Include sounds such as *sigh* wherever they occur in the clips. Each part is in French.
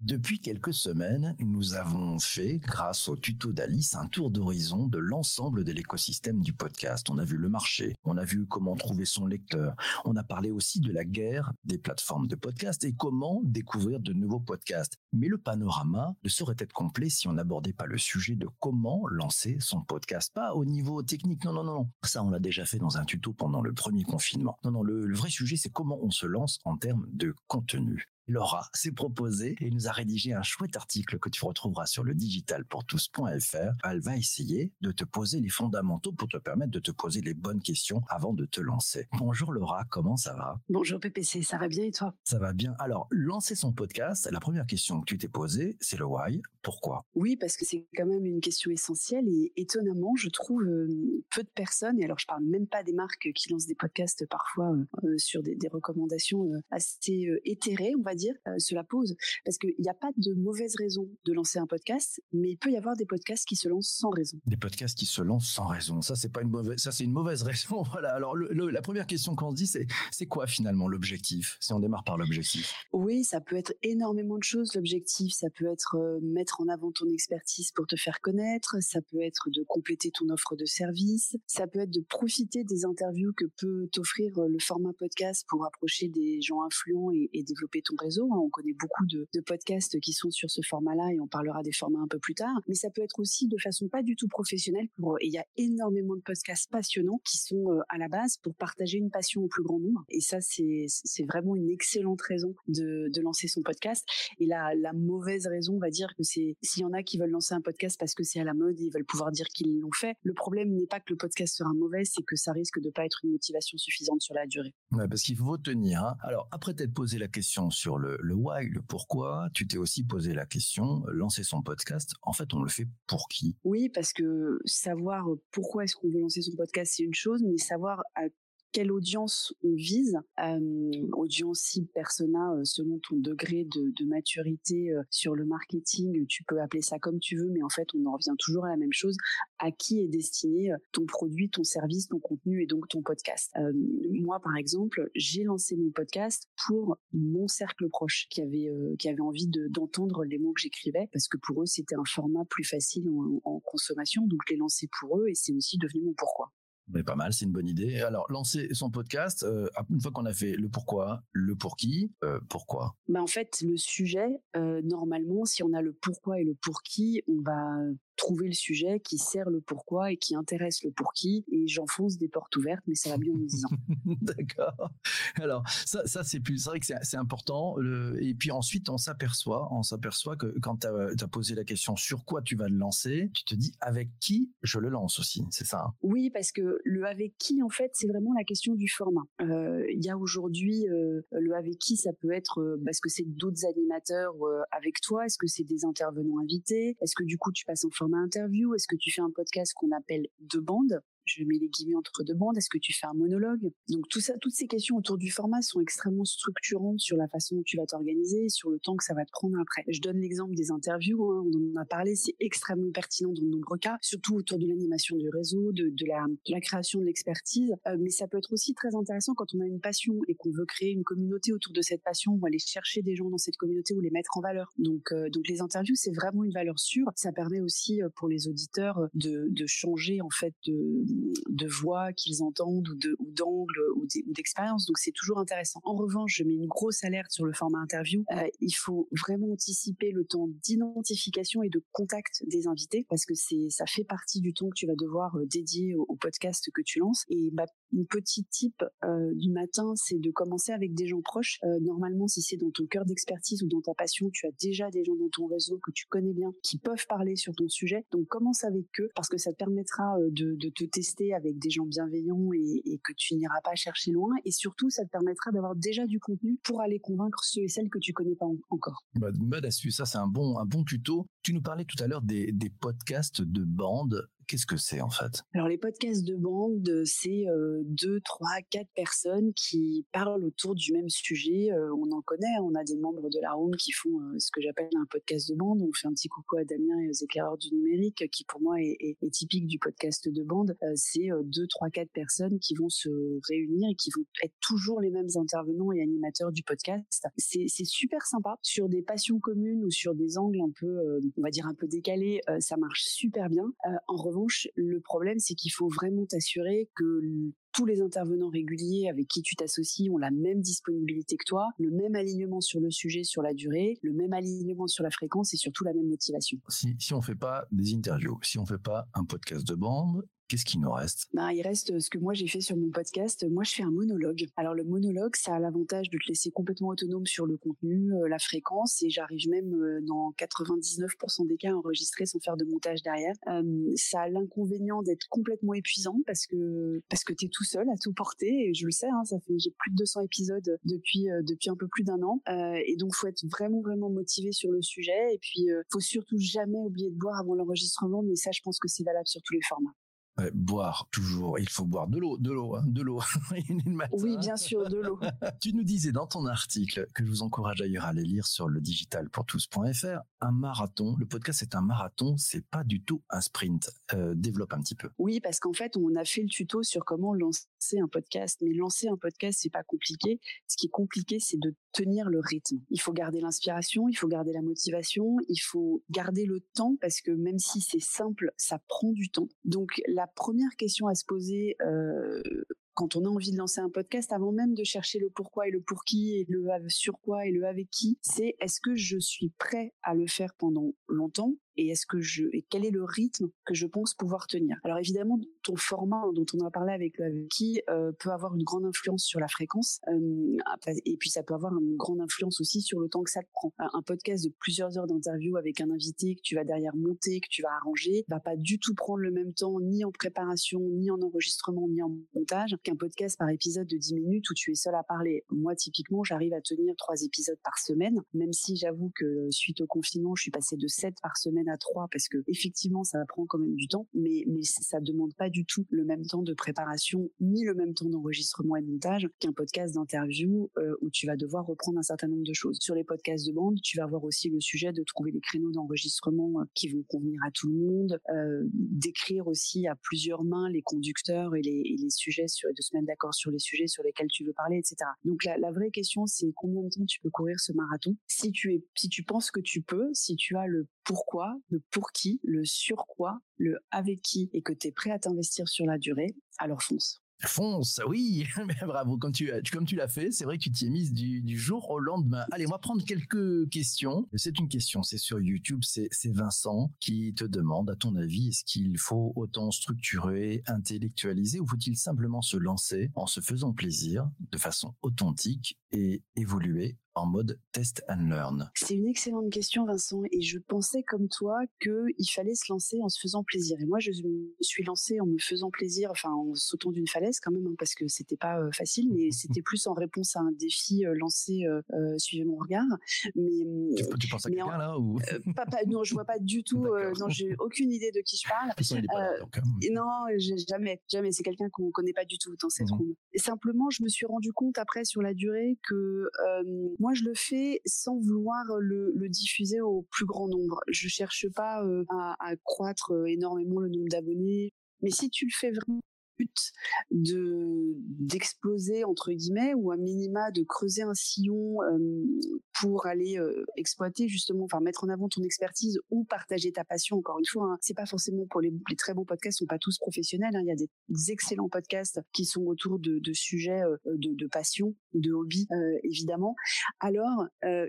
Depuis quelques semaines, nous avons fait, grâce au tuto d'Alice, un tour d'horizon de l'ensemble de l'écosystème du podcast. On a vu le marché, on a vu comment trouver son lecteur, on a parlé aussi de la guerre des plateformes de podcast et comment découvrir de nouveaux podcasts. Mais le panorama ne saurait être complet si on n'abordait pas le sujet de comment lancer son podcast. Pas au niveau technique, non, non, non. Ça, on l'a déjà fait dans un tuto pendant le premier confinement. Non, non, le, le vrai sujet, c'est comment on se lance en termes de contenu. Laura s'est proposée et nous a rédigé un chouette article que tu retrouveras sur le digitalpourtous.fr. Elle va essayer de te poser les fondamentaux pour te permettre de te poser les bonnes questions avant de te lancer. Bonjour Laura, comment ça va? Bonjour PPC, ça va bien et toi? Ça va bien. Alors, lancer son podcast, la première question que tu t'es posée, c'est le why. Pourquoi? Oui, parce que c'est quand même une question essentielle et étonnamment, je trouve euh, peu de personnes, et alors je parle même pas des marques qui lancent des podcasts parfois euh, sur des, des recommandations euh, assez euh, éthérées, on va dire, euh, cela pose. Parce qu'il n'y a pas de mauvaise raison de lancer un podcast, mais il peut y avoir des podcasts qui se lancent sans raison. Des podcasts qui se lancent sans raison. Ça, c'est pas une mauvaise, ça, c'est une mauvaise raison. *laughs* Voilà. Alors, le, le, la première question qu'on se dit, c'est, c'est quoi finalement l'objectif? Si on démarre par l'objectif. Oui, ça peut être énormément de choses. L'objectif, ça peut être euh, mettre en avant ton expertise pour te faire connaître. Ça peut être de compléter ton offre de service. Ça peut être de profiter des interviews que peut t'offrir euh, le format podcast pour approcher des gens influents et, et développer ton réseau. Hein. On connaît beaucoup de, podcasts qui sont sur ce format-là et on parlera des formats un peu plus tard. Mais ça peut être aussi de façon pas du tout professionnelle. Pour, et il y a énormément de podcasts passionnants qui sont euh, à la base pour partager une passion au plus grand nombre. Et ça, c'est, vraiment une excellente raison de, lancer son podcast. Et la, la mauvaise raison, on va dire que c'est s'il y en a qui veulent lancer un podcast parce que c'est à la mode et ils veulent pouvoir dire qu'ils l'ont fait. Le problème n'est pas que le podcast sera mauvais, c'est que ça risque de pas être une motivation suffisante sur la durée. Ouais, parce qu'il faut tenir. Hein. Alors, après t'être posé la question sur le, le why, le pourquoi, tu t'es aussi posé la question, euh, lancer son podcast, en fait, on le fait pour qui? Oui, parce que savoir pourquoi est-ce qu'on veut lancer son podcast, c'est une chose, mais savoir à quelle audience on vise, euh, audience cible persona selon ton degré de, de maturité sur le marketing, tu peux appeler ça comme tu veux, mais en fait on en revient toujours à la même chose. À qui est destiné ton produit, ton service, ton contenu et donc ton podcast? Euh, Moi par exemple, j'ai lancé mon podcast pour mon cercle proche qui avait euh, qui avait envie de, d'entendre les mots que j'écrivais parce que pour eux c'était un format plus facile en, en consommation, donc je l'ai lancé pour eux et c'est aussi devenu mon pourquoi. Mais pas mal, c'est une bonne idée. Alors, lancer son podcast, euh, une fois qu'on a fait le pourquoi, le pour qui, euh, pourquoi? Bah En fait, le sujet, euh, normalement, si on a le pourquoi et le pour qui, on va trouver le sujet qui sert le pourquoi et qui intéresse le pour qui. Et j'enfonce des portes ouvertes mais ça va bien en disant. *laughs* D'accord. Alors ça ça c'est plus c'est vrai que c'est important le, et puis ensuite on s'aperçoit on s'aperçoit que quand tu as, posé la question sur quoi tu vas le lancer tu te dis avec qui je le lance aussi c'est ça hein? Oui parce que le avec qui en fait c'est vraiment la question du format. Il euh, y a aujourd'hui euh, le avec qui ça peut être euh, parce que c'est d'autres animateurs avec toi est-ce que c'est des intervenants invités? Est-ce que du coup tu passes en format interview? Est-ce que tu fais un podcast qu'on appelle deux bandes je mets les guillemets entre deux bandes. Est-ce que tu fais un monologue? Donc tout ça, toutes ces questions autour du format sont extrêmement structurantes sur la façon dont tu vas t'organiser, sur le temps que ça va te prendre après. Je donne l'exemple des interviews, hein, on en a parlé, c'est extrêmement pertinent dans de nombreux cas, surtout autour de l'animation du réseau, de, la, création de l'expertise. Euh, mais ça peut être aussi très intéressant quand on a une passion et qu'on veut créer une communauté autour de cette passion, ou aller chercher des gens dans cette communauté ou les mettre en valeur. Donc, euh, donc les interviews, c'est vraiment une valeur sûre. Ça permet aussi euh, pour les auditeurs de, de changer en fait de de voix qu'ils entendent ou ou d'angle ou d'expérience. Donc c'est toujours intéressant. En revanche, je mets une grosse alerte sur le format interview. Euh, il faut vraiment anticiper le temps d'identification et de contact des invités parce que c'est ça fait partie du temps que tu vas devoir euh, dédier au, podcast que tu lances. Et bah, une petite type euh, du matin, c'est de commencer avec des gens proches. Normalement, si c'est dans ton cœur d'expertise ou dans ta passion, tu as déjà des gens dans ton réseau que tu connais bien qui peuvent parler sur ton sujet. Donc commence avec eux parce que ça te permettra de, de te tester avec des gens bienveillants et, que tu n'iras pas chercher loin. Et surtout, ça te permettra d'avoir déjà du contenu pour aller convaincre ceux et celles que tu connais pas en, encore. Bah, bah, ça c'est un bon un bon tuto. Tu nous parlais tout à l'heure des, des podcasts de bande qu'est-ce que c'est en fait? Alors les podcasts de bande, c'est deux, trois, quatre personnes qui parlent autour du même sujet. on en connaît, hein. on a des membres de la room qui font ce que j'appelle un podcast de bande. On fait un petit coucou à Damien et aux éclaireurs du numérique, qui pour moi est, est typique du podcast de bande. c'est deux, trois, quatre personnes qui vont se réunir et qui vont être toujours les mêmes intervenants et animateurs du podcast. C'est super sympa sur des passions communes ou sur des angles un peu, on va dire un peu décalés. ça marche super bien. en revanche, le problème, c'est qu'il faut vraiment t'assurer que tous les intervenants réguliers avec qui tu t'associes ont la même disponibilité que toi, le même alignement sur le sujet, sur la durée, le même alignement sur la fréquence et surtout la même motivation. Si, si on fait pas des interviews, si on fait pas un podcast de bande, Qu'est-ce qui nous reste? Bah, Il reste ce que moi j'ai fait sur mon podcast. Moi, je fais un monologue. Alors, le monologue, ça a l'avantage de te laisser complètement autonome sur le contenu, euh, la fréquence, et j'arrive même euh, dans 99% des cas à enregistrer sans faire de montage derrière. Euh, ça a l'inconvénient d'être complètement épuisant parce que parce que t'es tout seul à tout porter. Et je le sais, hein, ça fait j'ai plus de 200 épisodes depuis depuis un peu plus d'un an, et donc faut être vraiment vraiment motivé sur le sujet. Et puis, faut surtout jamais oublier de boire avant l'enregistrement. Mais ça, je pense que c'est valable sur tous les formats boire toujours. Il faut boire de l'eau, de l'eau, hein, de l'eau. *laughs* oui, bien sûr, de l'eau. *laughs* tu nous disais dans ton article que je vous encourage d'ailleurs à aller lire sur le digitalpourtous.fr, un marathon. Le podcast est un marathon, c'est pas du tout un sprint. Euh, développe un petit peu. Oui, parce qu'en fait, on a fait le tuto sur comment lancer un podcast, mais lancer un podcast, c'est pas compliqué. Ce qui est compliqué, c'est de tenir le rythme. Il faut garder l'inspiration, il faut garder la motivation, il faut garder le temps parce que même si c'est simple, ça prend du temps. Donc la première question à se poser quand on a envie de lancer un podcast, avant même de chercher le pourquoi et le pour qui et le sur quoi et le avec qui, c'est est-ce que je suis prêt à le faire pendant longtemps et est-ce que je quel est le rythme que je pense pouvoir tenir? Alors évidemment, ton format dont on a parlé avec le qui euh, peut avoir une grande influence sur la fréquence euh, et puis ça peut avoir une grande influence aussi sur le temps que ça te prend. Un podcast de plusieurs heures d'interview avec un invité que tu vas derrière monter, que tu vas arranger, va pas du tout prendre le même temps ni en préparation, ni en enregistrement, ni en montage qu'un podcast par épisode de 10 minutes où tu es seul à parler. Moi typiquement, j'arrive à tenir trois épisodes par semaine, même si j'avoue que suite au confinement, je suis passée de 7 par semaine à trois parce que effectivement ça prend quand même du temps, mais mais ça demande pas du tout le même temps de préparation ni le même temps d'enregistrement et de montage qu'un podcast d'interview euh, où tu vas devoir reprendre un certain nombre de choses. Sur les podcasts de bande, tu vas avoir aussi le sujet de trouver les créneaux d'enregistrement euh, qui vont convenir à tout le monde, euh, d'écrire aussi à plusieurs mains les conducteurs et les, les sujets sur de se mettre d'accord sur les sujets sur lesquels tu veux parler, etc. Donc la, la vraie question c'est combien de temps tu peux courir ce marathon? Si tu es, si tu penses que tu peux, si tu as le pourquoi, le pour qui, le sur quoi, le avec qui et que tu es prêt à t'investir sur la durée, alors fonce. Fonce, oui, *laughs* bravo, comme tu, comme tu l'as fait, c'est vrai que tu t'y es mise du, jour au lendemain. Allez, on va prendre quelques questions. C'est une question, c'est sur YouTube, c'est Vincent qui te demande, à ton avis, est-ce qu'il faut autant structurer, intellectualiser ou faut-il simplement se lancer en se faisant plaisir de façon authentique et évoluer en mode test and learn C'est une excellente question, Vincent, et je pensais comme toi qu'il fallait se lancer en se faisant plaisir. Et moi, je me suis lancée en me faisant plaisir, enfin en sautant d'une falaise quand même, hein, parce que c'était pas euh, facile, mais c'était plus en réponse à un défi euh, lancé euh, suivez mon regard. Mais tu, tu penses à quelqu'un là ou pas, Non, je vois pas du tout. non, j'ai *laughs* aucune idée de qui je parle. Hein. non, jamais, jamais. C'est quelqu'un qu'on connaît pas du tout dans cette mmh room. Et simplement, je me suis rendu compte après sur la durée que moi je le fais sans vouloir le, diffuser au plus grand nombre. Je cherche pas à, à, croître énormément le nombre d'abonnés. Mais si tu le fais vraiment de d'exploser entre guillemets ou à minima de creuser un sillon pour aller exploiter justement, enfin mettre en avant ton expertise ou partager ta passion. Encore une fois, hein, c'est pas forcément pour les, les, très bons podcasts, sont pas tous professionnels. Hein. Il y a des excellents podcasts qui sont autour de, de sujets de, de, passion, de hobby évidemment. Alors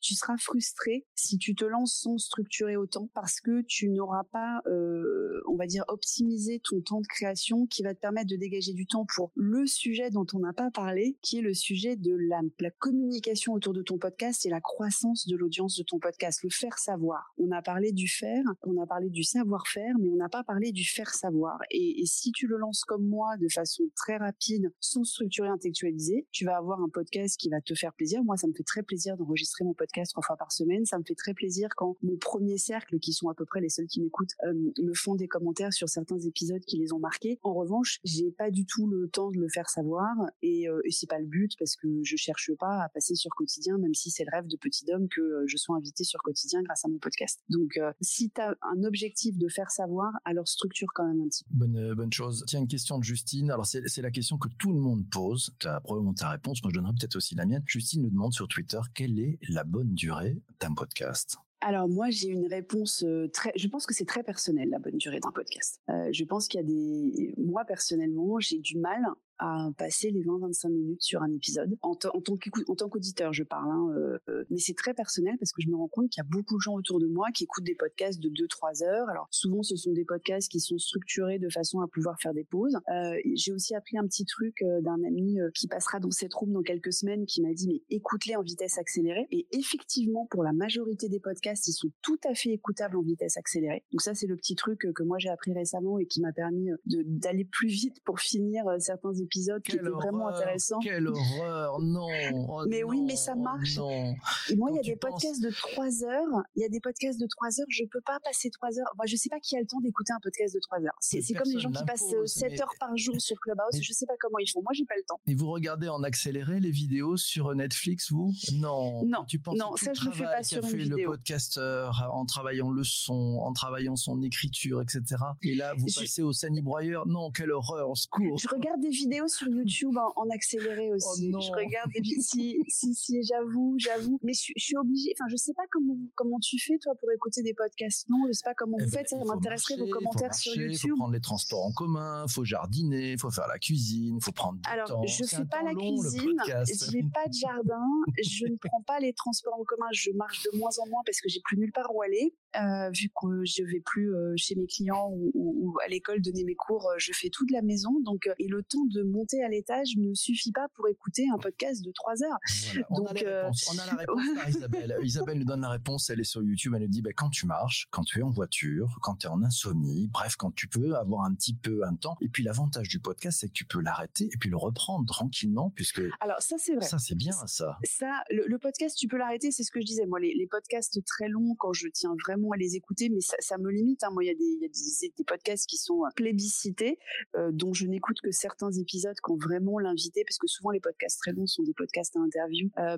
tu seras frustré si tu te lances sans structurer autant parce que tu n'auras pas, on va dire, optimisé ton temps de création qui va te permettre de dégager du temps pour le sujet dont on n'a pas parlé, qui est le sujet de la, communication autour de ton podcast et la croissance de l'audience de ton podcast, le faire savoir. On a parlé du faire, on a parlé du savoir-faire, mais on n'a pas parlé du faire savoir. Et, et si tu le lances comme moi de façon très rapide, sans structurer, intellectualiser, tu vas avoir un podcast qui va te faire plaisir. Moi, ça me fait très plaisir d'enregistrer mon podcast trois fois par semaine. Ça me fait très plaisir quand mon premier cercle, qui sont à peu près les seuls qui m'écoutent, euh, me font des commentaires sur certains épisodes qui les ont marqués. En revanche, j'ai pas du tout le temps de le faire savoir et, euh, et c'est pas le but parce que je cherche pas à passer sur quotidien, même si c'est le rêve de petit homme que euh, je sois invité sur quotidien grâce à mon podcast. Donc, euh, si tu as un objectif de faire savoir, alors structure quand même un petit peu. Bonne, bonne chose. Tiens, une question de Justine. Alors, c'est la question que tout le monde pose. Tu as probablement ta réponse. Moi, je donnerai peut-être aussi la mienne. Justine nous demande sur Twitter quelle est la bonne durée d'un podcast? Alors moi j'ai une réponse euh, très, je pense que c'est très personnel la bonne durée d'un podcast. Euh, je pense qu'il y a des, moi personnellement j'ai du mal à passer les 20-25 minutes sur un épisode. En, tant qu'auditeur, je parle, hein, euh, euh, mais c'est très personnel parce que je me rends compte qu'il y a beaucoup de gens autour de moi qui écoutent des podcasts de 2-3 heures. Alors souvent, ce sont des podcasts qui sont structurés de façon à pouvoir faire des pauses. Euh, J'ai aussi appris un petit truc euh, d'un ami euh, qui passera dans cette room dans quelques semaines qui m'a dit mais écoute-les en vitesse accélérée. Et effectivement, pour la majorité des podcasts, ils sont tout à fait écoutables en vitesse accélérée. Donc ça, c'est le petit truc que moi j'ai appris récemment et qui m'a permis d'aller plus vite pour finir certains épisodes épisode qui était vraiment intéressant. Quelle horreur, non. *laughs* Oh mais oui, mais ça marche. Et moi, il y a des podcasts de 3 heures. Il y a des podcasts de 3 heures. Je peux pas passer 3 heures. Moi, je sais pas qui a le temps d'écouter un podcast de 3 heures. C'est comme les gens qui passent 7 heures par jour sur Clubhouse. Je sais pas comment ils font. Moi, j'ai pas le temps. Et vous regardez en accéléré les vidéos sur Netflix, vous? Non. Non. Tu penses non, ça, je le fais pas sur une vidéo. le podcasteur en travaillant le son, en travaillant son écriture, etc. Et là, vous passez au Sani Broyeur? Non, quelle horreur, au secours. Je regarde des vidéos sur YouTube en, accéléré oh aussi. je regarde des *laughs* si, si, si, j'avoue, j'avoue. Mais je, suis obligée, enfin, je sais pas comment, comment tu fais, toi, pour écouter des podcasts. Non, je sais pas comment vous eh ben, faites. Ça m'intéresserait vos commentaires sur YouTube. Il faut prendre les transports en commun, faut jardiner, faut faire la cuisine, faut prendre du Alors, temps. je fais pas la cuisine, j'ai pas de jardin, je ne prends pas les transports en commun, je marche de moins en moins parce que j'ai plus nulle part où aller. Euh, vu que je vais plus euh, chez mes clients ou, ou, à l'école donner mes cours, euh, je fais tout de la maison. Donc, et le temps de monter à l'étage ne suffit pas pour écouter un podcast de trois heures. On, Donc, a on, a la réponse par *laughs* Isabelle. Isabelle nous donne la réponse. Elle est sur YouTube. Elle nous dit bah, quand tu marches, quand tu es en voiture, quand tu es en insomnie, bref, quand tu peux avoir un petit peu un temps. Et puis l'avantage du podcast, c'est que tu peux l'arrêter et puis le reprendre tranquillement, puisque. Alors ça c'est vrai. Ça c'est bien ça. Ça, le, podcast, tu peux l'arrêter. C'est ce que je disais. Moi, les, les podcasts très longs, quand je tiens vraiment à les écouter, mais ça, me limite. Hein. Moi, il y a, des, y a des, podcasts qui sont euh, plébiscités, euh, dont je n'écoute que certains épisodes quand vraiment l'invité, parce que souvent les podcasts très longs sont des podcasts à interview, euh,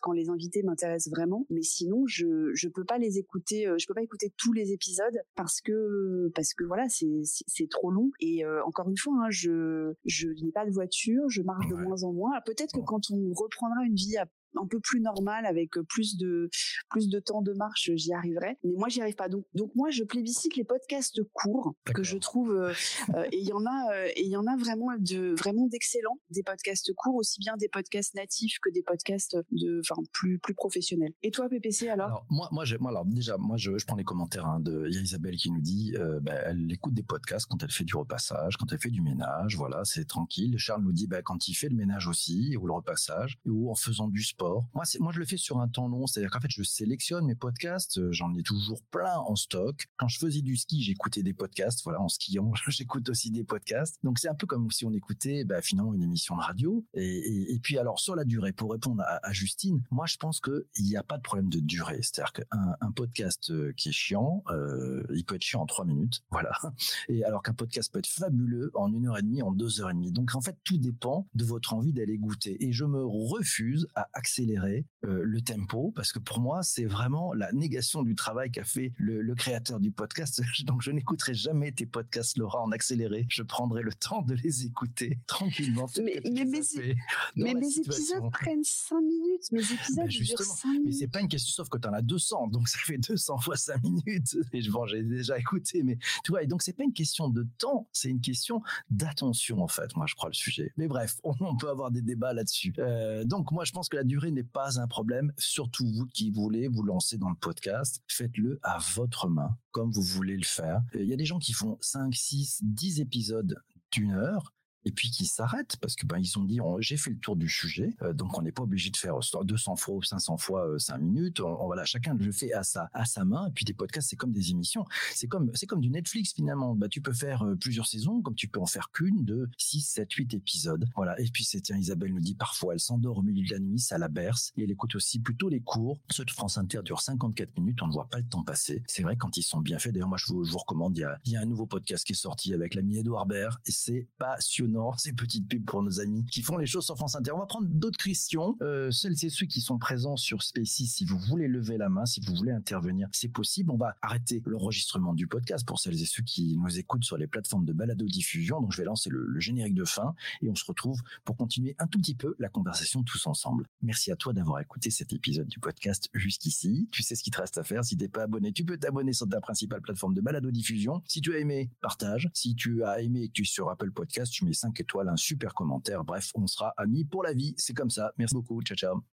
quand les invités m'intéressent vraiment. Mais sinon, je je peux pas les écouter, je peux pas écouter tous les épisodes parce que parce que voilà, c'est c'est trop long. Et encore une fois, hein, je je n'ai pas de voiture, je marche de moins en moins. Peut-être que quand on reprendra une vie à un peu plus normal avec euh, plus de plus de temps de marche, j'y arriverai. Mais moi, j'y arrive pas. Donc, donc moi, je plébiscite les podcasts courts que je trouve. Euh, euh, et il y en a, et il y en a vraiment de vraiment d'excellents des podcasts courts, aussi bien des podcasts natifs que des podcasts de, enfin, plus plus professionnels. Et toi, PPC alors, alors Moi, moi, moi, alors déjà, moi, je, je prends les commentaires hein, de il y a Isabelle qui nous dit, bah, elle écoute des podcasts quand elle fait du repassage, quand elle fait du ménage. Voilà, c'est tranquille. Charles nous dit, bah, quand il fait le ménage aussi ou le repassage ou en faisant du sport moi, je le fais sur un temps long, c'est-à-dire qu'en fait, je sélectionne mes podcasts. Euh, j'en ai toujours plein en stock. Quand je faisais du ski, j'écoutais des podcasts. Voilà, en skiant, *laughs* j'écoute aussi des podcasts. Donc, c'est un peu comme si on écoutait, bah, finalement, une émission de radio. Et, puis, alors, sur la durée, pour répondre à, Justine, moi, je pense qu'il n'y a pas de problème de durée. C'est-à-dire qu'un un podcast euh, qui est chiant, euh, il peut être chiant en trois minutes. Voilà. *laughs* Et alors qu'un podcast peut être fabuleux en une heure et demie, en deux heures et demie. Donc, en fait, tout dépend de votre envie d'aller goûter. Et je me refuse à accélérer euh, le tempo parce que pour moi c'est vraiment la négation du travail qu'a fait le, créateur du podcast. *laughs* Donc je n'écouterai jamais tes podcasts Laura en accéléré. Je prendrai le temps de les écouter *laughs* tranquillement. Mais, mais, *laughs* mes, épisodes prennent 5 minutes. Mes épisodes ben durent 5 minutes. Mais c'est pas une question sauf que tu en as 200 donc ça fait 200 fois 5 minutes. Et je bon, j'ai déjà écouté mais tu vois et donc c'est pas une question de temps, c'est une question d'attention en fait. Moi je crois le sujet. Mais bref, on, peut avoir des débats là-dessus. Euh, donc moi je pense que la durée n'est pas un problème. Surtout vous qui voulez vous lancer dans le podcast, faites-le à votre main, comme vous voulez le faire. Il y a des gens qui font 5, 6, 10 épisodes d'une heure et puis qui s'arrêtent parce que ben ils ont dit j'ai fait le tour du sujet, euh, donc on n'est pas obligé de faire 200 fois ou 500 fois 5 minutes. Voilà, chacun le fait à sa à sa main. Et puis des podcasts, c'est comme des émissions. C'est comme c'est comme du Netflix finalement. Bah tu peux faire plusieurs saisons, comme tu peux en faire qu'une de 6, 7, 8 épisodes. Voilà. Et puis c'est tiens Isabelle nous dit parfois elle s'endort au milieu de la nuit, ça la berce et elle écoute aussi plutôt les cours. Ceux de France Inter durent 54 minutes, on ne voit pas le temps passer. C'est vrai quand ils sont bien faits. D'ailleurs moi je vous, je vous recommande. Il y, a, il y a un nouveau podcast qui est sorti avec l'ami Edouard Baird et c'est passionnant ces petites pubs pour nos amis qui font les choses sur France Inter. On va prendre d'autres questions. Euh, celles et ceux qui sont présents sur Spacie, si vous voulez lever la main, si vous voulez intervenir, c'est possible. On va arrêter l'enregistrement du podcast pour celles et ceux qui nous écoutent sur les plateformes de balado diffusion. Donc je vais lancer le, générique de fin et on se retrouve pour continuer un tout petit peu la conversation tous ensemble. Merci à toi d'avoir écouté cet épisode du podcast jusqu'ici. Tu sais ce qu'il te reste à faire. Si t'es pas abonné, tu peux t'abonner sur ta principale plateforme de balado diffusion. Si tu as aimé, partage. Si tu as aimé et que tu es sur Apple Podcast, tu mets 5 étoiles, un super commentaire. Bref, on sera amis pour la vie. C'est comme ça. Merci beaucoup. Ciao, ciao.